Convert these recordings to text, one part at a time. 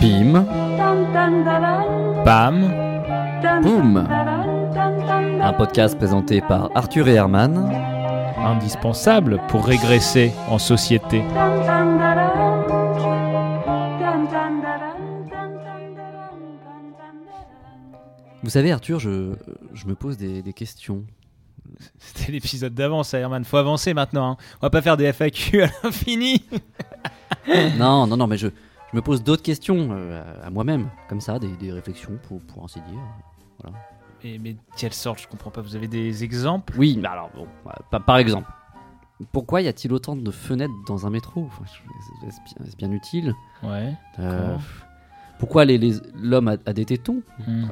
Pim, Bam boum. Un podcast présenté par Arthur et Herman. Indispensable pour régresser en société. Vous savez, Arthur, je, je me pose des, des questions. C'était l'épisode d'avant, ça, Herman. Faut avancer maintenant. hein. On va pas faire des FAQ à l'infini. non, non, non, mais je, je me pose d'autres questions euh, à, moi-même, comme ça, des, des réflexions pour, pour ainsi dire. Mais, mais quelle sorte Je comprends pas. Vous avez des exemples? Oui, mais alors, bon, bah, par, par exemple, pourquoi y a-t-il autant de fenêtres dans un métro? Enfin, Est-ce bien, utile? Ouais. Euh. Pourquoi les- les- l'homme a, a des tétons? Hmm.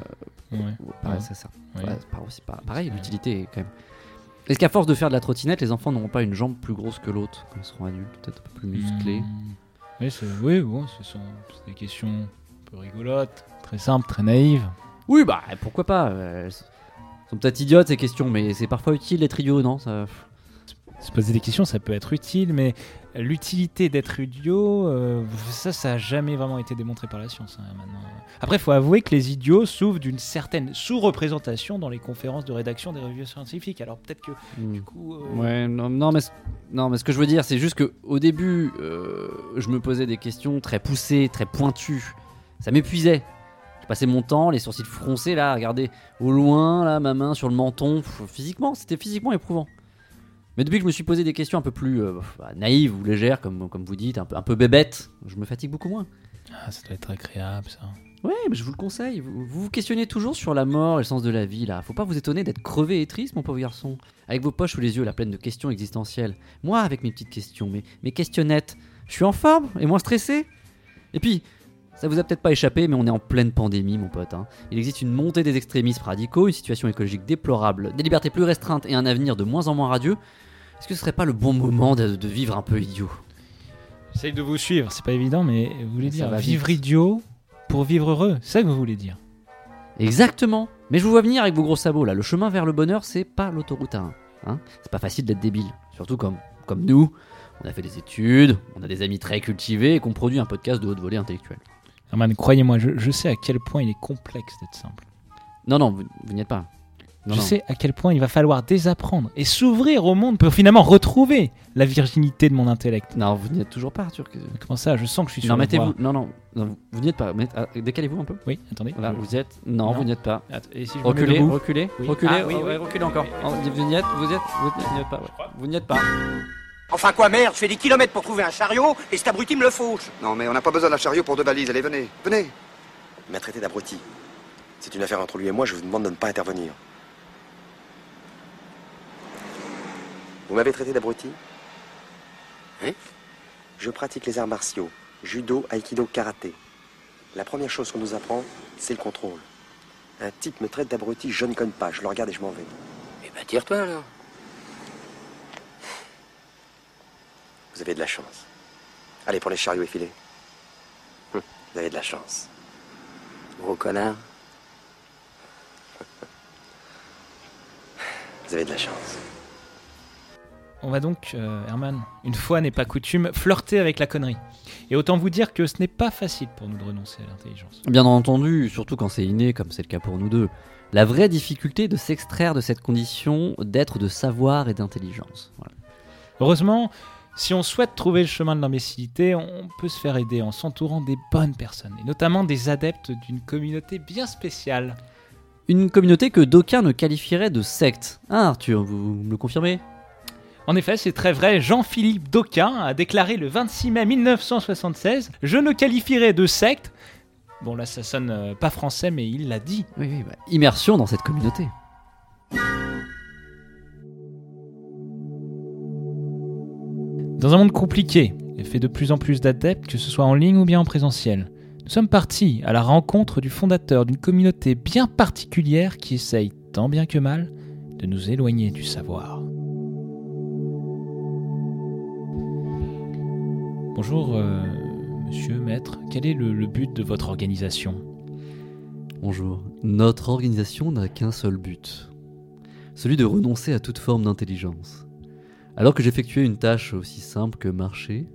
Ouais. Pareil, Ouais. ça, ça- Ouais. c'est pas- pareil, l'utilité est quand même. Est-ce qu'à force de faire de la trottinette, les enfants n'auront pas une jambe plus grosse que l'autre quand ils seront adultes, peut-être un peu plus musclés Hmm. Oui, c'est- oui, bon, ce sont des questions un peu rigolotes, très simples, très naïves. Oui, bah pourquoi pas euh, Elles sont peut-être idiotes ces questions, mais c'est parfois utile d'être idiot, non ça... Se poser des questions, ça peut être utile, mais l'utilité d'être idiot, euh, ça, ça a jamais vraiment été démontré par la science. hein, maintenant. Après, il faut avouer que les idiots souffrent d'une certaine sous-représentation dans les conférences de rédaction des revues scientifiques. Alors peut-être que Hmm. du coup, euh, Ouais, non, non, mais, non, mais ce que je veux dire, c'est juste que au début, euh, je me posais des questions très poussées, très pointues. Ça m'épuisait. Je passais mon temps, les sourcils froncés, là, regardez au loin, là, ma main sur le menton. Pff, Physiquement, c'était physiquement éprouvant. Mais depuis que je me suis posé des questions un peu plus euh, bah, naïves ou légères, comme, comme vous dites, un peu, un peu bébêtes, je me fatigue beaucoup moins. ah, ça doit être agréable, ça. Ouais, mais je vous le conseille. Vous vous, vous questionnez toujours sur la mort et le sens de la vie, là. Faut pas vous étonner d'être crevé et triste, mon pauvre garçon. Avec vos poches sous les yeux, la pleine de questions existentielles. Moi, avec mes petites questions, mes, mes questionnettes, je suis en forme et moins stressé. Et puis, ça vous a peut-être pas échappé, mais on est en pleine pandémie, mon pote. hein. Il existe une montée des extrémismes radicaux, une situation écologique déplorable, des libertés plus restreintes et un avenir de moins en moins radieux. Est-ce que ce serait pas le bon moment de, de vivre un peu idiot? J'essaye de vous suivre, c'est pas évident, mais vous voulez Ça dire vivre vite. idiot pour vivre heureux, c'est ça que vous voulez dire? Exactement. Mais je vous vois venir avec vos gros sabots là. Le chemin vers le bonheur, c'est pas l'autoroute à 1. Hein c'est pas facile d'être débile. Surtout comme, comme nous. On a fait des études, on a des amis très cultivés et qu'on produit un podcast de haute volée intellectuelle. Herman, croyez-moi, je, je sais à quel point il est complexe d'être simple. Non, non, vous, vous n'y êtes pas. Non, je non. sais à quel point il va falloir désapprendre et s'ouvrir au monde pour finalement retrouver la virginité de mon intellect. Non, vous n'y êtes toujours pas, Arthur. que- Comment ça Je sens que je suis sur Non, la mettez-vous. voie. Non, non, non, vous n'y êtes pas. Mettez- ah, Décalez-vous un peu. Oui, attendez. Voilà, vous y êtes. Non, Non. vous n'y êtes pas. Attends, et si je me mets Reculez, reculez, Oui. reculez, Ah, oui, oh, oui, reculez oui, encore. oui, Oh, Vous n'y êtes, vous êtes, vous n'y êtes pas. ouais. Vous n'y êtes pas. Enfin quoi merde, je fais des kilomètres pour trouver un chariot et cet abruti me le fauche. Non, mais on n'a pas besoin d'un chariot pour deux valises. Allez, venez, venez. Il m'a traité d'abruti. C'est une affaire entre lui et moi, je vous demande de ne pas intervenir. Vous m'avez traité d'abruti Hein Je pratique les arts martiaux, judo, aïkido, karaté. La première chose qu'on nous apprend, c'est le contrôle. Un type me traite d'abruti, je ne cogne pas, je le regarde et je m'en vais. Eh ben tire-toi alors. Vous avez de la chance. Allez, pour les chariots effilés. Hum, Vous avez de la chance. Gros connard. Vous avez de la chance. On va donc, euh, Herman, une fois n'est pas coutume, flirter avec la connerie. Et autant vous dire que ce n'est pas facile pour nous de renoncer à l'intelligence. Bien entendu, surtout quand c'est inné, comme c'est le cas pour nous deux. La vraie difficulté est de s'extraire de cette condition d'être de savoir et d'intelligence. Voilà. Heureusement, si on souhaite trouver le chemin de l'imbécilité, on peut se faire aider en s'entourant des bonnes personnes, et notamment des adeptes d'une communauté bien spéciale. Une communauté que d'aucuns ne qualifieraient de secte. Ah Arthur, vous me le confirmez? En effet, c'est très vrai, Jean-Philippe Dauquin a déclaré le 26 mai 1976 Je ne qualifierais de secte. Bon, là, ça sonne euh, pas français, mais il l'a dit. Oui, oui, bah, immersion dans cette communauté. Dans un monde compliqué et fait de plus en plus d'adeptes, que ce soit en ligne ou bien en présentiel, nous sommes partis à la rencontre du fondateur d'une communauté bien particulière qui essaye, tant bien que mal, de nous éloigner du savoir. Bonjour, euh, monsieur, maître. Quel est le, le but de votre organisation? Bonjour. Notre organisation n'a qu'un seul but. Celui de renoncer à toute forme d'intelligence. Alors que j'effectuais une tâche aussi simple que marcher,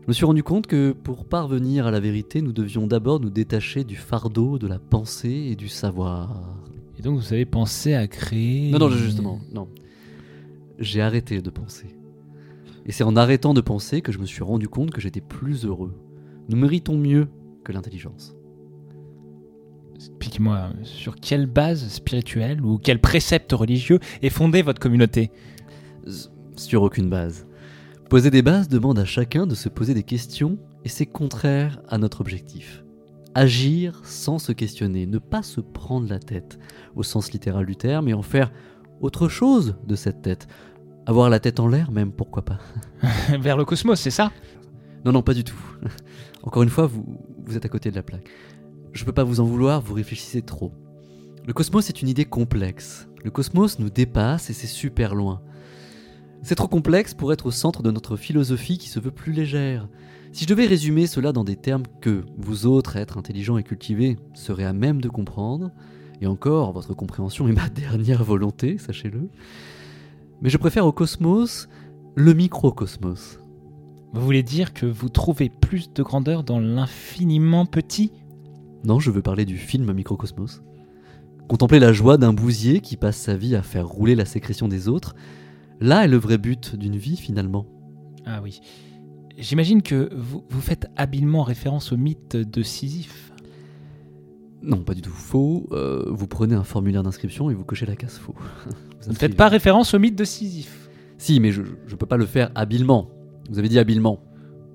Je me suis rendu compte que pour parvenir à la vérité, nous devions d'abord nous détacher du fardeau de la pensée et du savoir. Et donc vous avez pensé à créer... Non, non, justement, non. J'ai arrêté de penser. Et c'est en arrêtant de penser que je me suis rendu compte que j'étais plus heureux. Nous méritons mieux que l'intelligence. Expliquez-moi, sur quelle base spirituelle ou quel précepte religieux est fondée votre communauté Sur aucune base. Poser des bases demande à chacun de se poser des questions et c'est contraire à notre objectif. Agir sans se questionner, ne pas se prendre la tête, au sens littéral du terme, et en faire autre chose de cette tête. Avoir la tête en l'air même, pourquoi pas. Vers le cosmos, c'est ça? Non, non, pas du tout. Encore une fois, vous, vous êtes à côté de la plaque. Je peux pas vous en vouloir, vous réfléchissez trop. Le cosmos est une idée complexe. Le cosmos nous dépasse et c'est super loin. C'est trop complexe pour être au centre de notre philosophie qui se veut plus légère. Si je devais résumer cela dans des termes que vous autres, êtres intelligents et cultivés, serez à même de comprendre, et encore, votre compréhension est ma dernière volonté, sachez-le, mais je préfère au cosmos le microcosmos. Vous voulez dire que vous trouvez plus de grandeur dans l'infiniment petit? Non, je veux parler du film Microcosmos. Contempler la joie d'un bousier qui passe sa vie à faire rouler la sécrétion des autres, là est le vrai but d'une vie finalement. Ah oui. J'imagine que vous, vous faites habilement référence au mythe de Sisyphe. Non, pas du tout faux. Euh, vous prenez un formulaire d'inscription et vous cochez la case faux. Vous ne faites pas référence au mythe de Sisyphe. Si, mais je ne peux pas le faire habilement. Vous avez dit habilement.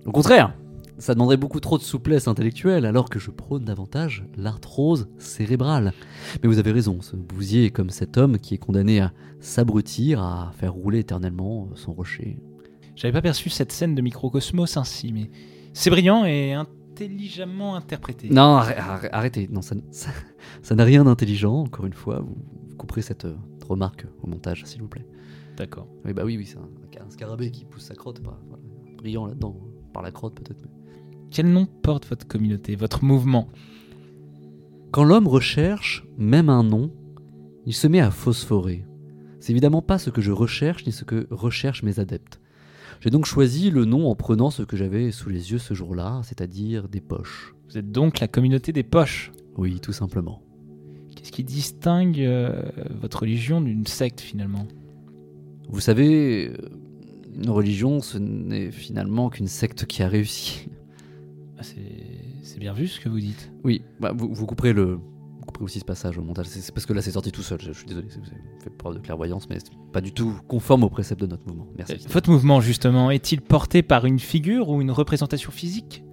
Au contraire, ça demanderait beaucoup trop de souplesse intellectuelle alors que je prône davantage l'arthrose cérébrale. Mais vous avez raison, ce bousier est comme cet homme qui est condamné à s'abrutir, à faire rouler éternellement son rocher. J'avais pas perçu cette scène de microcosmos ainsi, mais c'est brillant et intelligemment interprété. Non, arrê- arrê- arrêtez. Non, ça, ça- ça n'a rien d'intelligent, encore une fois. Vous, vous couperez cette euh, remarque au montage, s'il vous plaît. D'accord. Oui, bah oui, oui, c'est un, un scarabée qui pousse sa crotte. Pas, voilà, brillant là-dedans, par la crotte peut-être. Quel nom porte votre communauté, votre mouvement? Quand l'homme recherche même un nom, il se met à phosphorer. C'est évidemment pas ce que je recherche ni ce que recherchent mes adeptes. J'ai donc choisi le nom en prenant ce que j'avais sous les yeux ce jour-là, c'est-à-dire des poches. Vous êtes donc la communauté des poches. Oui, tout simplement. Qu'est-ce qui distingue euh, votre religion d'une secte finalement? Vous savez, euh, une religion, ce n'est finalement qu'une secte qui a réussi. Ah, c'est, c'est bien vu ce que vous dites. Oui, bah, vous, vous couperez le. Aussi ce passage au montage. C'est parce que là c'est sorti tout seul. Je, je suis désolé, c'est- fait preuve de clairvoyance, mais c'est pas du tout conforme au précepte de notre mouvement. Merci. Votre mouvement justement est-il porté par une figure ou une représentation physique?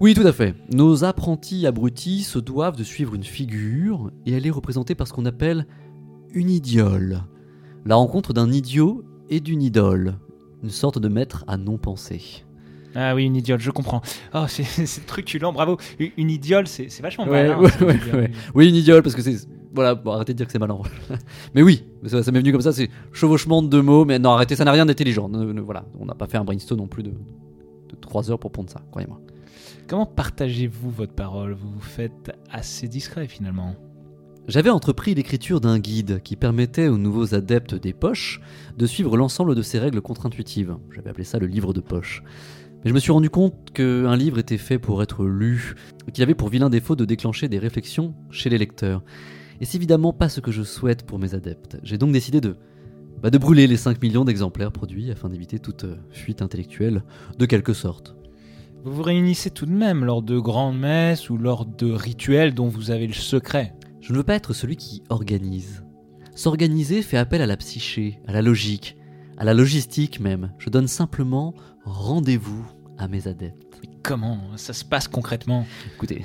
Oui, tout à fait. Nos apprentis abrutis se doivent de suivre une figure et elle est représentée par ce qu'on appelle une idiole. La rencontre d'un idiot et d'une idole. Une sorte de maître à non penser. Ah oui, une idiole, je comprends. Oh, c'est, truculent, bravo. Une, une idiole, c'est, vachement Ouais, malin. ouais, idiole. Oui, une idiole, parce que c'est. Voilà, bon, arrêtez de dire que c'est malin. mais oui, ça, ça m'est venu comme ça, c'est chevauchement de deux mots, mais non, arrêtez, ça n'a rien d'intelligent. Voilà, on n'a pas fait un brainstorm non plus de, de 3 heures pour pondre ça, croyez-moi. Comment partagez-vous votre parole? Vous vous faites assez discret finalement. J'avais entrepris l'écriture d'un guide qui permettait aux nouveaux adeptes des poches de suivre l'ensemble de ces règles contre-intuitives. J'avais appelé ça le livre de poche. Mais je me suis rendu compte qu'un livre était fait pour être lu, qu'il avait pour vilain défaut de déclencher des réflexions chez les lecteurs. Et c'est évidemment pas ce que je souhaite pour mes adeptes. J'ai donc décidé de, bah, de brûler les 5 millions d'exemplaires produits afin d'éviter toute euh, fuite intellectuelle de quelque sorte. Vous vous réunissez tout de même lors de grandes messes ou lors de rituels dont vous avez le secret. Je ne veux pas être celui qui organise. S'organiser fait appel à la psyché, à la logique, à la logistique même. Je donne simplement rendez-vous à mes adeptes. Mais comment ça se passe concrètement? Écoutez,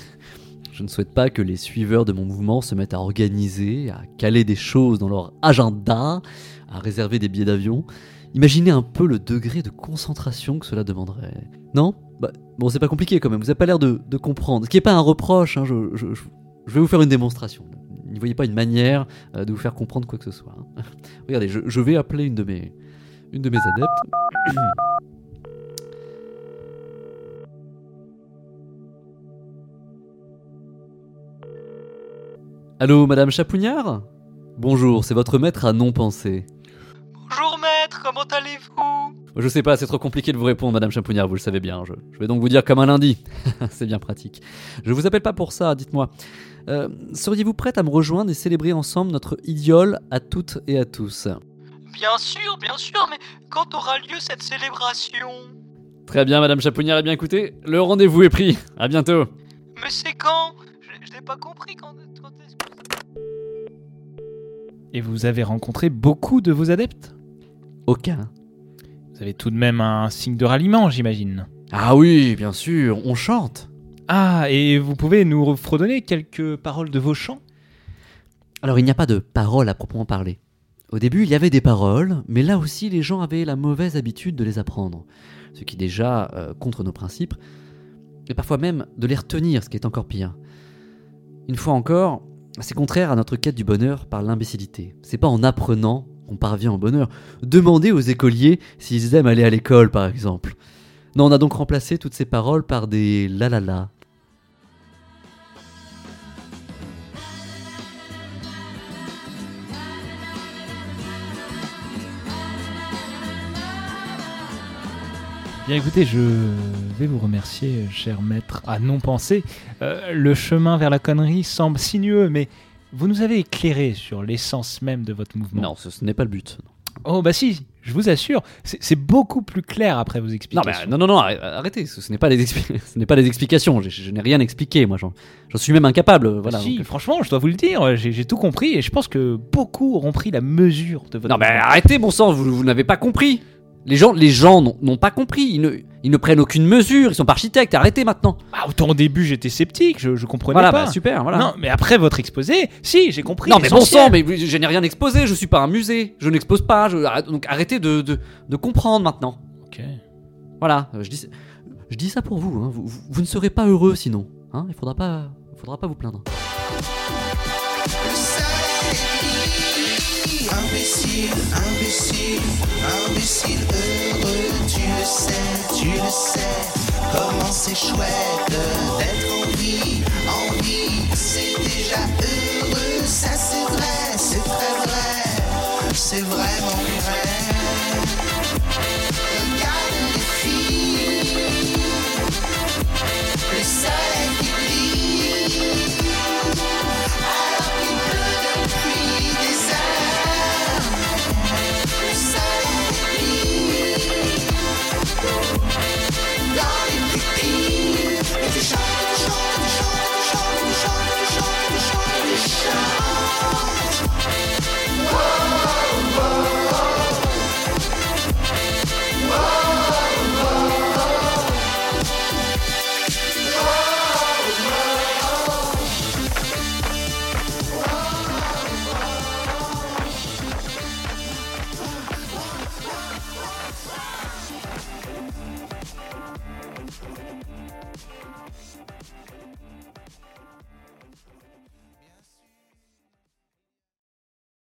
je ne souhaite pas que les suiveurs de mon mouvement se mettent à organiser, à caler des choses dans leur agenda, à réserver des billets d'avion. Imaginez un peu le degré de concentration que cela demanderait. Non? Bah, Bon, c'est pas compliqué quand même, vous n'avez pas l'air de, de comprendre. Ce qui n'est pas un reproche, hein, je, je- je- je vais vous faire une démonstration. N'y voyez pas une manière euh, de vous faire comprendre quoi que ce soit. hein. Regardez, je, je vais appeler une de mes, une de mes adeptes. Allô, Madame Chapugnard Bonjour, c'est votre maître à non penser. Bonjour maître, comment allez-vous? Je sais pas, c'est trop compliqué de vous répondre, Madame Champounière, vous le savez bien. Je, je vais donc vous dire comme un lundi. c'est bien pratique. Je vous appelle pas pour ça, dites-moi. Euh, Seriez-vous prête à me rejoindre et célébrer ensemble notre idiole à toutes et à tous? Bien sûr, bien sûr, mais quand aura lieu cette célébration? Très bien, Madame Champounière, eh bien écoutez, le rendez-vous est pris. À bientôt. Mais c'est quand? Je, je n'ai pas compris quand. Et vous avez rencontré beaucoup de vos adeptes Aucun. Vous avez tout de même un signe de ralliement, j'imagine. Ah oui, bien sûr, on chante. Ah, et vous pouvez nous fredonner quelques paroles de vos chants? Alors il n'y a pas de paroles à proprement parler. Au début, il y avait des paroles, mais là aussi les gens avaient la mauvaise habitude de les apprendre, ce qui est déjà euh, contre nos principes, et parfois même de les retenir, ce qui est encore pire. Une fois encore, c'est contraire à notre quête du bonheur par l'imbécilité. C'est pas en apprenant qu'on parvient au bonheur. Demandez aux écoliers s'ils aiment aller à l'école, par exemple. Non, on a donc remplacé toutes ces paroles par des la la la. Bien écoutez, je vais vous remercier, cher maître, à non penser. Euh, le chemin vers la connerie semble sinueux, mais vous nous avez éclairé sur l'essence même de votre mouvement. Non, ce, ce n'est pas le but. Oh bah si, je vous assure, c'est beaucoup plus clair après vos Non, explications. mais, non, non, non, arrête- arrêtez, ce, ce n'est pas, des ce n'est pas des explications, je, je n'ai rien expliqué, moi, j'en suis même incapable, voilà. si, donc- franchement, je dois vous le dire, j'ai tout compris et je pense que beaucoup auront pris la mesure de votre Non, mais arrêtez, bon sang, vous, vous n'avez pas compris. Les gens, les gens n'ont pas compris, ils ne, ils ne prennent aucune mesure, ils sont pas architectes, arrêtez maintenant. Ah, autant au début j'étais sceptique, je, je comprenais Voilà, pas. bah super, voilà. Non, mais après votre exposé, si, j'ai compris. Non mais bon sang, mais je n'ai rien exposé, je suis pas un musée, je n'expose pas, je, donc arrêtez de, de, de comprendre maintenant. Ok. Voilà, euh, je dis, je dis ça pour vous, hein. vous, vous- vous ne serez pas heureux sinon, hein. il faudra pas, il faudra pas vous plaindre. Imbécile, imbécile, heureux, tu le sais, tu le sais. Comment c'est chouette d'être en vie, en vie, c'est déjà heureux, ça c'est vrai, c'est très vrai, c'est vraiment vrai.